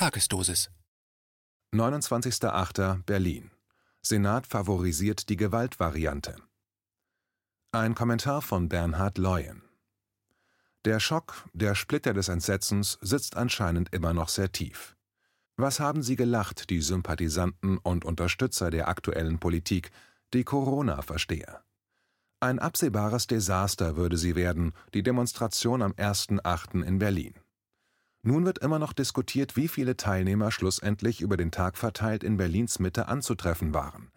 Tagesdosis. 29.08. Berlin. Senat favorisiert die Gewaltvariante. Ein Kommentar von Bernhard Leuen. Der Schock, der Splitter des Entsetzens sitzt anscheinend immer noch sehr tief. Was haben sie gelacht, die Sympathisanten und Unterstützer der aktuellen Politik, die Corona-Versteher? Ein absehbares Desaster würde sie werden, die Demonstration am 1.8. in Berlin. Nun wird immer noch diskutiert, wie viele Teilnehmer schlussendlich über den Tag verteilt in Berlins Mitte anzutreffen waren.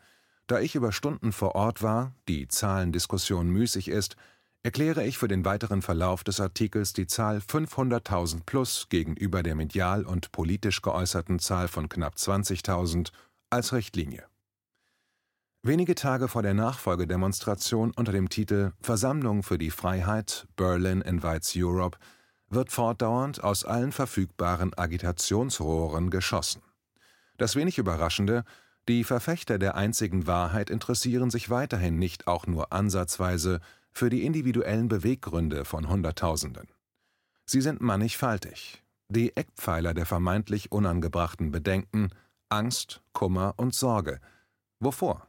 Da ich über Stunden vor Ort war, die Zahlendiskussion müßig ist, erkläre ich für den weiteren Verlauf des Artikels die Zahl 500.000 plus gegenüber der medial und politisch geäußerten Zahl von knapp 20.000 als Richtlinie. Wenige Tage vor der Nachfolgedemonstration unter dem Titel Versammlung für die Freiheit Berlin invites Europe wird fortdauernd aus allen verfügbaren Agitationsrohren geschossen. Das wenig Überraschende, die Verfechter der einzigen Wahrheit interessieren sich weiterhin nicht auch nur ansatzweise für die individuellen Beweggründe von Hunderttausenden. Sie sind mannigfaltig. Die Eckpfeiler der vermeintlich unangebrachten Bedenken Angst, Kummer und Sorge. Wovor?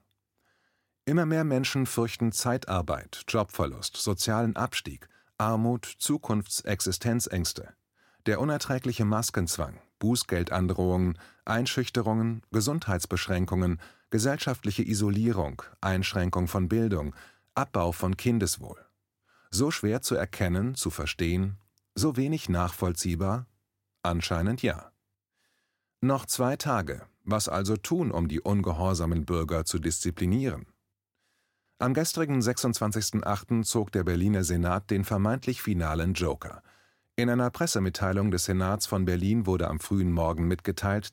Immer mehr Menschen fürchten Zeitarbeit, Jobverlust, sozialen Abstieg, Armut, Zukunftsexistenzängste, der unerträgliche Maskenzwang, Bußgeldandrohungen, Einschüchterungen, Gesundheitsbeschränkungen, gesellschaftliche Isolierung, Einschränkung von Bildung, Abbau von Kindeswohl. So schwer zu erkennen, zu verstehen, so wenig nachvollziehbar? Anscheinend ja. Noch zwei Tage. Was also tun, um die ungehorsamen Bürger zu disziplinieren? Am gestrigen 26.08. zog der Berliner Senat den vermeintlich finalen Joker. In einer Pressemitteilung des Senats von Berlin wurde am frühen Morgen mitgeteilt: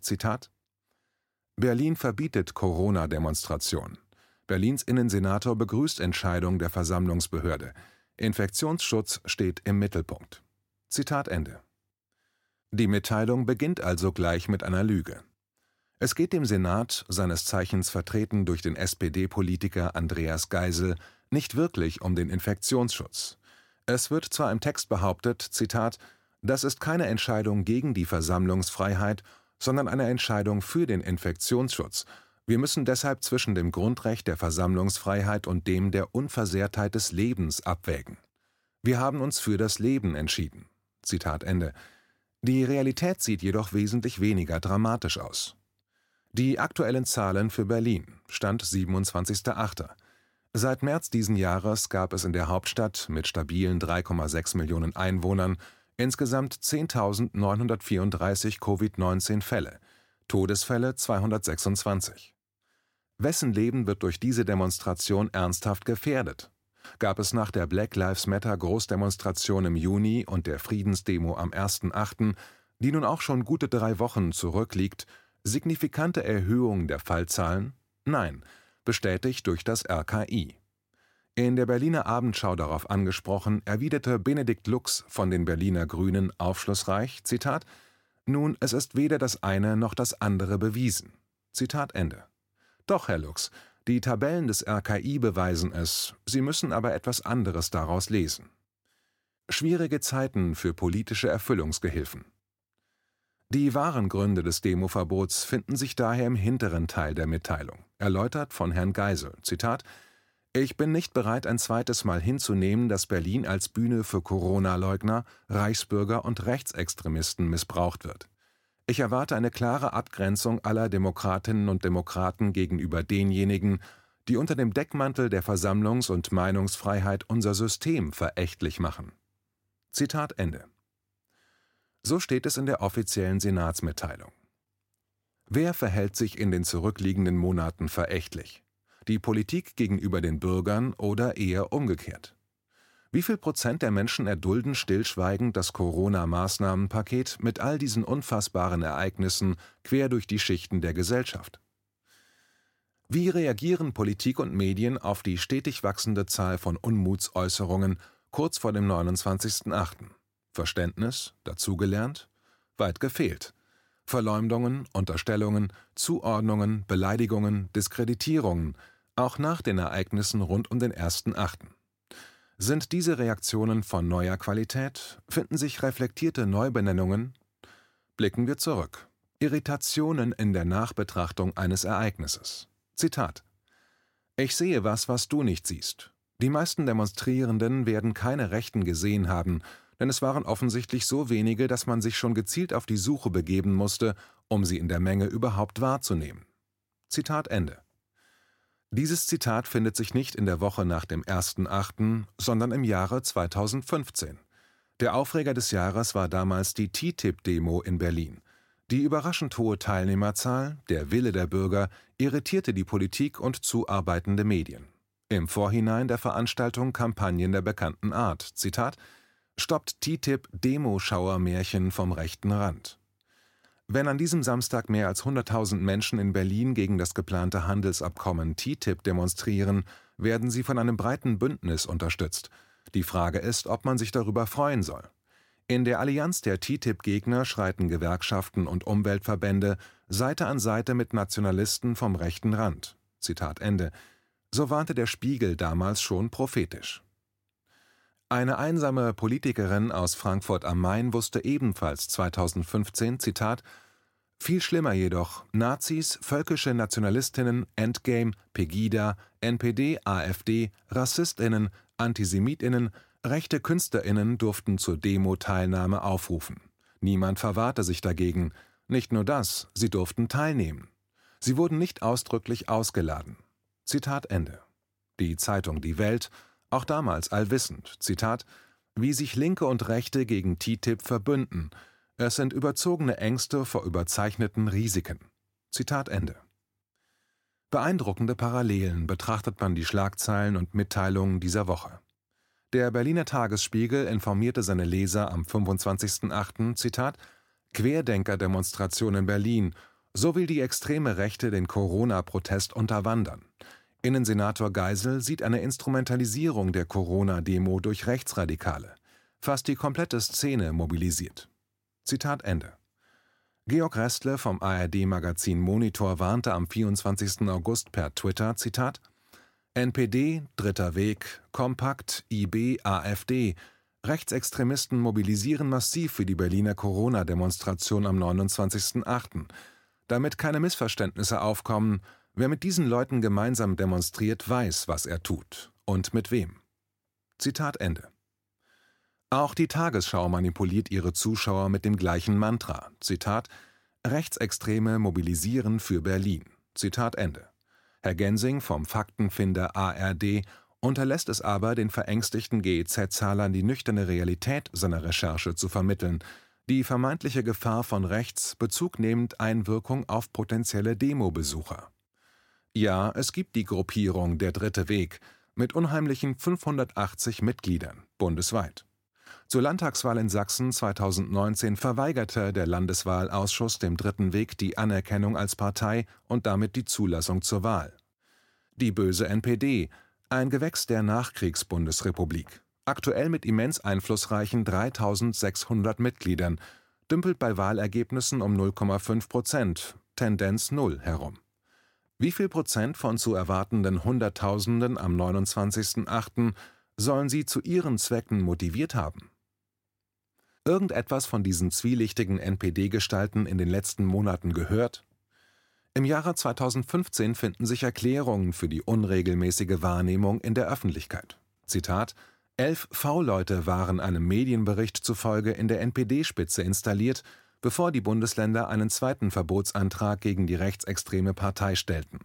Berlin verbietet Corona-Demonstration. Berlins Innensenator begrüßt Entscheidung der Versammlungsbehörde. Infektionsschutz steht im Mittelpunkt. Zitat Ende. Die Mitteilung beginnt also gleich mit einer Lüge. Es geht dem Senat, seines Zeichens vertreten durch den SPD-Politiker Andreas Geisel, nicht wirklich um den Infektionsschutz. Es wird zwar im Text behauptet, Zitat, das ist keine Entscheidung gegen die Versammlungsfreiheit, sondern eine Entscheidung für den Infektionsschutz. Wir müssen deshalb zwischen dem Grundrecht der Versammlungsfreiheit und dem der Unversehrtheit des Lebens abwägen. Wir haben uns für das Leben entschieden. Zitat Ende. Die Realität sieht jedoch wesentlich weniger dramatisch aus. Die aktuellen Zahlen für Berlin (Stand 27.08.). Seit März diesen Jahres gab es in der Hauptstadt mit stabilen 3,6 Millionen Einwohnern insgesamt 10.934 Covid-19-Fälle, Todesfälle 226. Wessen Leben wird durch diese Demonstration ernsthaft gefährdet? Gab es nach der Black Lives Matter Großdemonstration im Juni und der Friedensdemo am 1.8., die nun auch schon gute drei Wochen zurückliegt, Signifikante Erhöhung der Fallzahlen? Nein, bestätigt durch das RKI. In der Berliner Abendschau darauf angesprochen, erwiderte Benedikt Lux von den Berliner Grünen aufschlussreich: Zitat, Nun, es ist weder das eine noch das andere bewiesen. Zitat Ende. Doch, Herr Lux, die Tabellen des RKI beweisen es, Sie müssen aber etwas anderes daraus lesen. Schwierige Zeiten für politische Erfüllungsgehilfen. Die wahren Gründe des Demoverbots finden sich daher im hinteren Teil der Mitteilung, erläutert von Herrn Geisel: Zitat, Ich bin nicht bereit, ein zweites Mal hinzunehmen, dass Berlin als Bühne für Corona-Leugner, Reichsbürger und Rechtsextremisten missbraucht wird. Ich erwarte eine klare Abgrenzung aller Demokratinnen und Demokraten gegenüber denjenigen, die unter dem Deckmantel der Versammlungs- und Meinungsfreiheit unser System verächtlich machen. Zitat Ende so steht es in der offiziellen Senatsmitteilung. Wer verhält sich in den zurückliegenden Monaten verächtlich? Die Politik gegenüber den Bürgern oder eher umgekehrt? Wie viel Prozent der Menschen erdulden stillschweigend das Corona-Maßnahmenpaket mit all diesen unfassbaren Ereignissen quer durch die Schichten der Gesellschaft? Wie reagieren Politik und Medien auf die stetig wachsende Zahl von Unmutsäußerungen kurz vor dem 29.08.? Verständnis, dazugelernt, weit gefehlt. Verleumdungen, Unterstellungen, Zuordnungen, Beleidigungen, Diskreditierungen, auch nach den Ereignissen rund um den ersten Achten. Sind diese Reaktionen von neuer Qualität? Finden sich reflektierte Neubenennungen? Blicken wir zurück. Irritationen in der Nachbetrachtung eines Ereignisses. Zitat Ich sehe was, was du nicht siehst. Die meisten Demonstrierenden werden keine Rechten gesehen haben, denn es waren offensichtlich so wenige, dass man sich schon gezielt auf die Suche begeben musste, um sie in der Menge überhaupt wahrzunehmen. Zitat Ende. Dieses Zitat findet sich nicht in der Woche nach dem 1.8., sondern im Jahre 2015. Der Aufreger des Jahres war damals die TTIP-Demo in Berlin. Die überraschend hohe Teilnehmerzahl, der Wille der Bürger, irritierte die Politik und zuarbeitende Medien. Im Vorhinein der Veranstaltung Kampagnen der bekannten Art, Zitat, stoppt TTIP Demo-Schauermärchen vom rechten Rand. Wenn an diesem Samstag mehr als 100.000 Menschen in Berlin gegen das geplante Handelsabkommen TTIP demonstrieren, werden sie von einem breiten Bündnis unterstützt. Die Frage ist, ob man sich darüber freuen soll. In der Allianz der TTIP-Gegner schreiten Gewerkschaften und Umweltverbände Seite an Seite mit Nationalisten vom rechten Rand. Zitat Ende. So warnte der Spiegel damals schon prophetisch. Eine einsame Politikerin aus Frankfurt am Main wusste ebenfalls 2015, Zitat, viel schlimmer jedoch, Nazis, völkische Nationalistinnen, Endgame, Pegida, NPD, AfD, Rassistinnen, Antisemitinnen, rechte Künstlerinnen durften zur Demo-Teilnahme aufrufen. Niemand verwahrte sich dagegen. Nicht nur das, sie durften teilnehmen. Sie wurden nicht ausdrücklich ausgeladen. Zitat Ende. Die Zeitung Die Welt auch damals allwissend, Zitat, wie sich Linke und Rechte gegen TTIP verbünden. Es sind überzogene Ängste vor überzeichneten Risiken. Zitat Ende. Beeindruckende Parallelen betrachtet man die Schlagzeilen und Mitteilungen dieser Woche. Der Berliner Tagesspiegel informierte seine Leser am 25.08. Zitat Querdenker-Demonstration in Berlin, so will die extreme Rechte den Corona-Protest unterwandern. Innensenator Geisel sieht eine Instrumentalisierung der Corona-Demo durch Rechtsradikale. Fast die komplette Szene mobilisiert. Zitat Ende. Georg Restle vom ARD-Magazin Monitor warnte am 24. August per Twitter, Zitat, NPD, Dritter Weg, Kompakt, IB, AfD, Rechtsextremisten mobilisieren massiv für die Berliner Corona-Demonstration am 29.08. Damit keine Missverständnisse aufkommen, Wer mit diesen Leuten gemeinsam demonstriert, weiß, was er tut und mit wem. Zitat Ende. Auch die Tagesschau manipuliert ihre Zuschauer mit dem gleichen Mantra. Zitat Rechtsextreme mobilisieren für Berlin. Zitat Ende. Herr Gensing vom Faktenfinder ARD unterlässt es aber, den verängstigten GEZ-Zahlern die nüchterne Realität seiner Recherche zu vermitteln, die vermeintliche Gefahr von rechts bezugnehmend Einwirkung auf potenzielle Demobesucher. Ja, es gibt die Gruppierung Der Dritte Weg mit unheimlichen 580 Mitgliedern bundesweit. Zur Landtagswahl in Sachsen 2019 verweigerte der Landeswahlausschuss dem Dritten Weg die Anerkennung als Partei und damit die Zulassung zur Wahl. Die böse NPD, ein Gewächs der Nachkriegsbundesrepublik, aktuell mit immens einflussreichen 3600 Mitgliedern, dümpelt bei Wahlergebnissen um 0,5 Prozent, Tendenz Null herum. Wie viel Prozent von zu erwartenden Hunderttausenden am 29.08. sollen sie zu ihren Zwecken motiviert haben? Irgendetwas von diesen zwielichtigen NPD-Gestalten in den letzten Monaten gehört? Im Jahre 2015 finden sich Erklärungen für die unregelmäßige Wahrnehmung in der Öffentlichkeit. Zitat Elf V-Leute waren einem Medienbericht zufolge in der NPD-Spitze installiert bevor die Bundesländer einen zweiten Verbotsantrag gegen die rechtsextreme Partei stellten.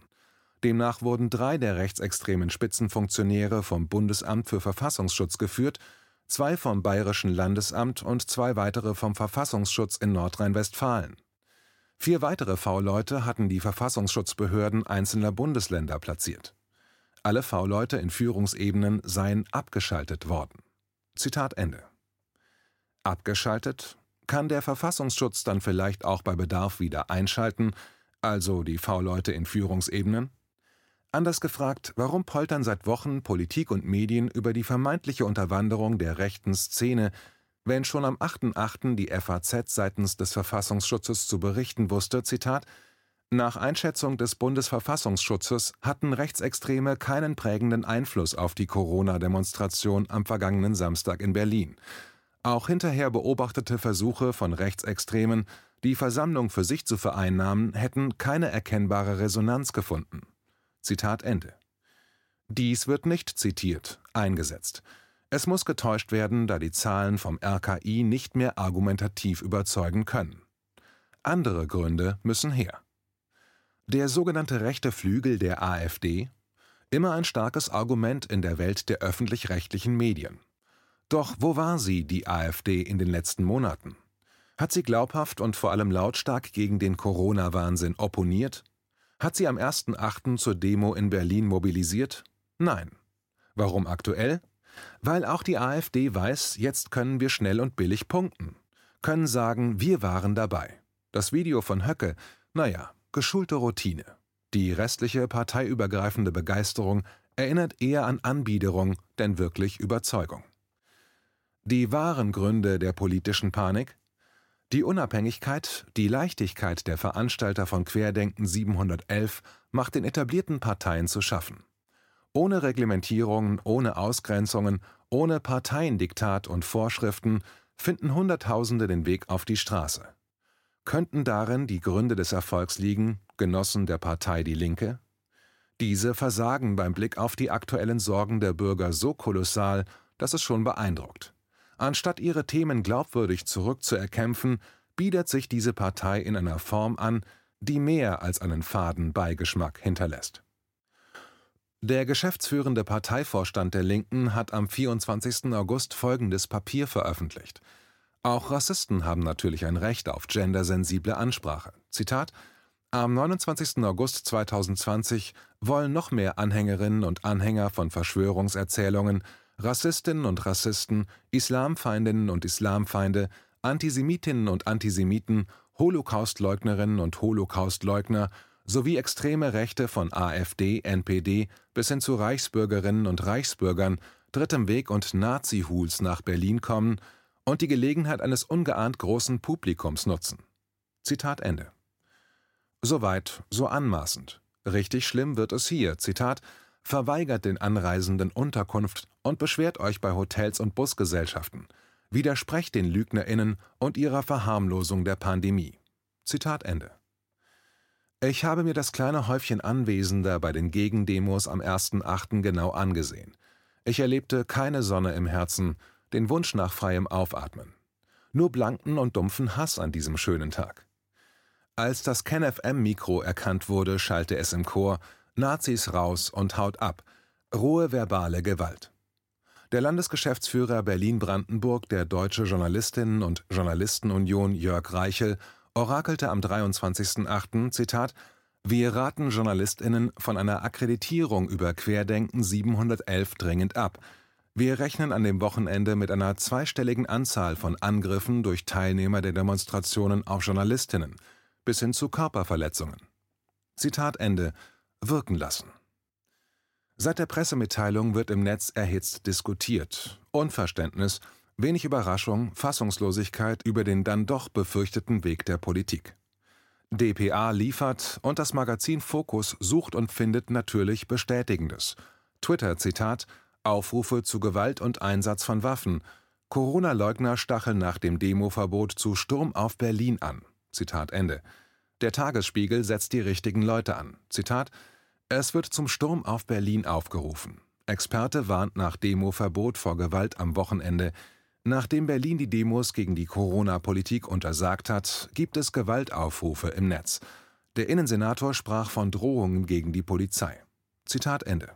Demnach wurden drei der rechtsextremen Spitzenfunktionäre vom Bundesamt für Verfassungsschutz geführt, zwei vom Bayerischen Landesamt und zwei weitere vom Verfassungsschutz in Nordrhein-Westfalen. Vier weitere V-Leute hatten die Verfassungsschutzbehörden einzelner Bundesländer platziert. Alle V-Leute in Führungsebenen seien abgeschaltet worden. Zitat Ende. Abgeschaltet kann der Verfassungsschutz dann vielleicht auch bei Bedarf wieder einschalten, also die V-Leute in Führungsebenen? Anders gefragt, warum poltern seit Wochen Politik und Medien über die vermeintliche Unterwanderung der rechten Szene, wenn schon am 8.8. die FAZ seitens des Verfassungsschutzes zu berichten wusste, Zitat, nach Einschätzung des Bundesverfassungsschutzes hatten Rechtsextreme keinen prägenden Einfluss auf die Corona-Demonstration am vergangenen Samstag in Berlin. Auch hinterher beobachtete Versuche von Rechtsextremen, die Versammlung für sich zu vereinnahmen, hätten keine erkennbare Resonanz gefunden. Zitat Ende. Dies wird nicht zitiert, eingesetzt. Es muss getäuscht werden, da die Zahlen vom RKI nicht mehr argumentativ überzeugen können. Andere Gründe müssen her. Der sogenannte rechte Flügel der AfD, immer ein starkes Argument in der Welt der öffentlich-rechtlichen Medien. Doch wo war sie, die AfD, in den letzten Monaten? Hat sie glaubhaft und vor allem lautstark gegen den Corona-Wahnsinn opponiert? Hat sie am 1.8. zur Demo in Berlin mobilisiert? Nein. Warum aktuell? Weil auch die AfD weiß, jetzt können wir schnell und billig punkten. Können sagen, wir waren dabei. Das Video von Höcke, naja, geschulte Routine. Die restliche parteiübergreifende Begeisterung erinnert eher an Anbiederung, denn wirklich Überzeugung. Die wahren Gründe der politischen Panik? Die Unabhängigkeit, die Leichtigkeit der Veranstalter von Querdenken 711 macht den etablierten Parteien zu schaffen. Ohne Reglementierungen, ohne Ausgrenzungen, ohne Parteiendiktat und Vorschriften finden Hunderttausende den Weg auf die Straße. Könnten darin die Gründe des Erfolgs liegen, Genossen der Partei Die Linke? Diese versagen beim Blick auf die aktuellen Sorgen der Bürger so kolossal, dass es schon beeindruckt. Anstatt ihre Themen glaubwürdig zurückzuerkämpfen, biedert sich diese Partei in einer Form an, die mehr als einen faden Beigeschmack hinterlässt. Der geschäftsführende Parteivorstand der Linken hat am 24. August folgendes Papier veröffentlicht. Auch Rassisten haben natürlich ein Recht auf gendersensible Ansprache. Zitat Am 29. August 2020 wollen noch mehr Anhängerinnen und Anhänger von Verschwörungserzählungen Rassistinnen und Rassisten, Islamfeindinnen und Islamfeinde, Antisemitinnen und Antisemiten, Holocaustleugnerinnen und Holocaustleugner sowie extreme Rechte von AfD, NPD bis hin zu Reichsbürgerinnen und Reichsbürgern, Drittem Weg und Nazi-Huls nach Berlin kommen und die Gelegenheit eines ungeahnt großen Publikums nutzen. Zitat Ende. Soweit, so anmaßend. Richtig schlimm wird es hier. Zitat verweigert den Anreisenden Unterkunft und beschwert euch bei Hotels und Busgesellschaften. Widersprecht den LügnerInnen und ihrer Verharmlosung der Pandemie. Zitat Ende. Ich habe mir das kleine Häufchen Anwesender bei den Gegendemos am 1.8. genau angesehen. Ich erlebte keine Sonne im Herzen, den Wunsch nach freiem Aufatmen. Nur blanken und dumpfen Hass an diesem schönen Tag. Als das KenFM-Mikro erkannt wurde, schallte es im Chor Nazis raus und haut ab. Rohe verbale Gewalt. Der Landesgeschäftsführer Berlin-Brandenburg der Deutsche Journalistinnen und Journalistenunion Jörg Reichel orakelte am 23.08. Zitat Wir raten JournalistInnen von einer Akkreditierung über Querdenken 711 dringend ab. Wir rechnen an dem Wochenende mit einer zweistelligen Anzahl von Angriffen durch Teilnehmer der Demonstrationen auf JournalistInnen bis hin zu Körperverletzungen. Zitat Ende wirken lassen. Seit der Pressemitteilung wird im Netz erhitzt diskutiert. Unverständnis, wenig Überraschung, Fassungslosigkeit über den dann doch befürchteten Weg der Politik. dpa liefert und das Magazin Focus sucht und findet natürlich Bestätigendes. Twitter-Zitat: Aufrufe zu Gewalt und Einsatz von Waffen. Corona-Leugner stacheln nach dem Demoverbot zu Sturm auf Berlin an. Zitat Ende. Der Tagesspiegel setzt die richtigen Leute an. Zitat: Es wird zum Sturm auf Berlin aufgerufen. Experte warnt nach Demoverbot vor Gewalt am Wochenende. Nachdem Berlin die Demos gegen die Corona-Politik untersagt hat, gibt es Gewaltaufrufe im Netz. Der Innensenator sprach von Drohungen gegen die Polizei. Zitat Ende.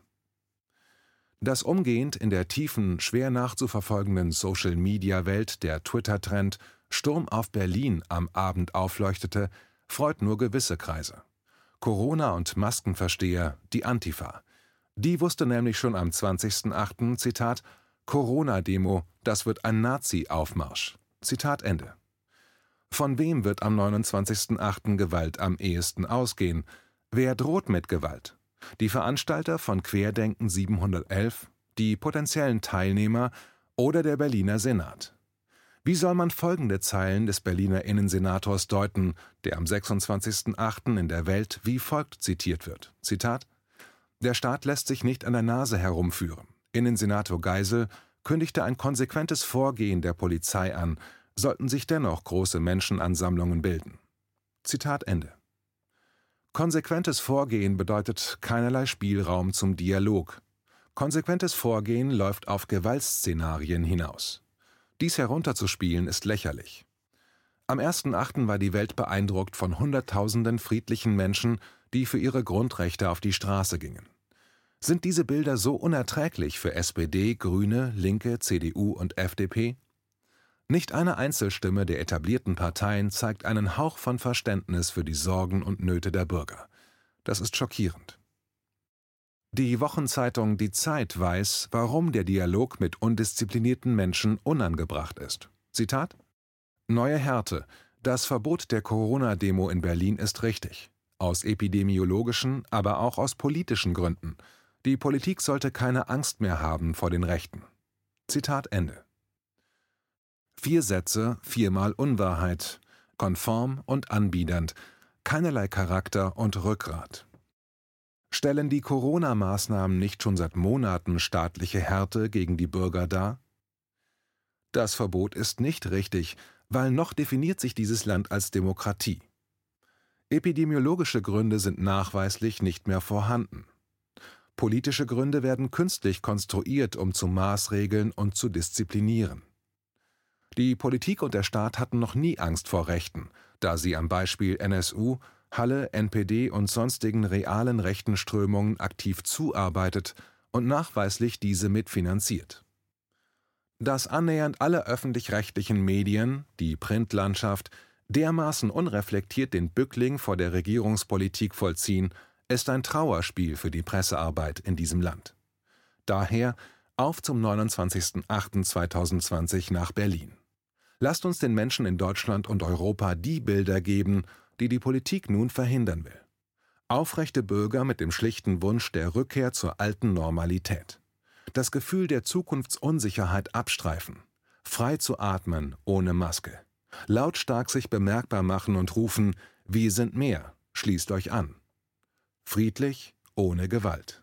Dass umgehend in der tiefen, schwer nachzuverfolgenden Social-Media-Welt der Twitter-Trend Sturm auf Berlin am Abend aufleuchtete, freut nur gewisse Kreise. Corona- und Maskenversteher, die Antifa. Die wusste nämlich schon am 20.08. Zitat Corona-Demo, das wird ein Nazi-Aufmarsch. Zitat Ende. Von wem wird am 29.08. Gewalt am ehesten ausgehen? Wer droht mit Gewalt? Die Veranstalter von Querdenken 711, die potenziellen Teilnehmer oder der Berliner Senat? Wie soll man folgende Zeilen des Berliner Innensenators deuten, der am 26.08. in der Welt wie folgt zitiert wird? Zitat: Der Staat lässt sich nicht an der Nase herumführen. Innensenator Geisel kündigte ein konsequentes Vorgehen der Polizei an, sollten sich dennoch große Menschenansammlungen bilden. Zitat Ende. Konsequentes Vorgehen bedeutet keinerlei Spielraum zum Dialog. Konsequentes Vorgehen läuft auf Gewaltszenarien hinaus. Dies herunterzuspielen ist lächerlich. Am 1.8. war die Welt beeindruckt von Hunderttausenden friedlichen Menschen, die für ihre Grundrechte auf die Straße gingen. Sind diese Bilder so unerträglich für SPD, Grüne, Linke, CDU und FDP? Nicht eine Einzelstimme der etablierten Parteien zeigt einen Hauch von Verständnis für die Sorgen und Nöte der Bürger. Das ist schockierend. Die Wochenzeitung Die Zeit weiß, warum der Dialog mit undisziplinierten Menschen unangebracht ist. Zitat Neue Härte. Das Verbot der Corona-Demo in Berlin ist richtig. Aus epidemiologischen, aber auch aus politischen Gründen. Die Politik sollte keine Angst mehr haben vor den Rechten. Zitat Ende. Vier Sätze, viermal Unwahrheit, konform und anbiedernd, keinerlei Charakter und Rückgrat. Stellen die Corona-Maßnahmen nicht schon seit Monaten staatliche Härte gegen die Bürger dar? Das Verbot ist nicht richtig, weil noch definiert sich dieses Land als Demokratie. Epidemiologische Gründe sind nachweislich nicht mehr vorhanden. Politische Gründe werden künstlich konstruiert, um zu maßregeln und zu disziplinieren. Die Politik und der Staat hatten noch nie Angst vor Rechten, da sie am Beispiel NSU, Halle, NPD und sonstigen realen rechten Strömungen aktiv zuarbeitet und nachweislich diese mitfinanziert. Dass annähernd alle öffentlich-rechtlichen Medien, die Printlandschaft, dermaßen unreflektiert den Bückling vor der Regierungspolitik vollziehen, ist ein Trauerspiel für die Pressearbeit in diesem Land. Daher auf zum 29.08.2020 nach Berlin. Lasst uns den Menschen in Deutschland und Europa die Bilder geben, die die Politik nun verhindern will. Aufrechte Bürger mit dem schlichten Wunsch der Rückkehr zur alten Normalität. Das Gefühl der Zukunftsunsicherheit abstreifen. Frei zu atmen ohne Maske. Lautstark sich bemerkbar machen und rufen, wir sind mehr, schließt euch an friedlich, ohne Gewalt.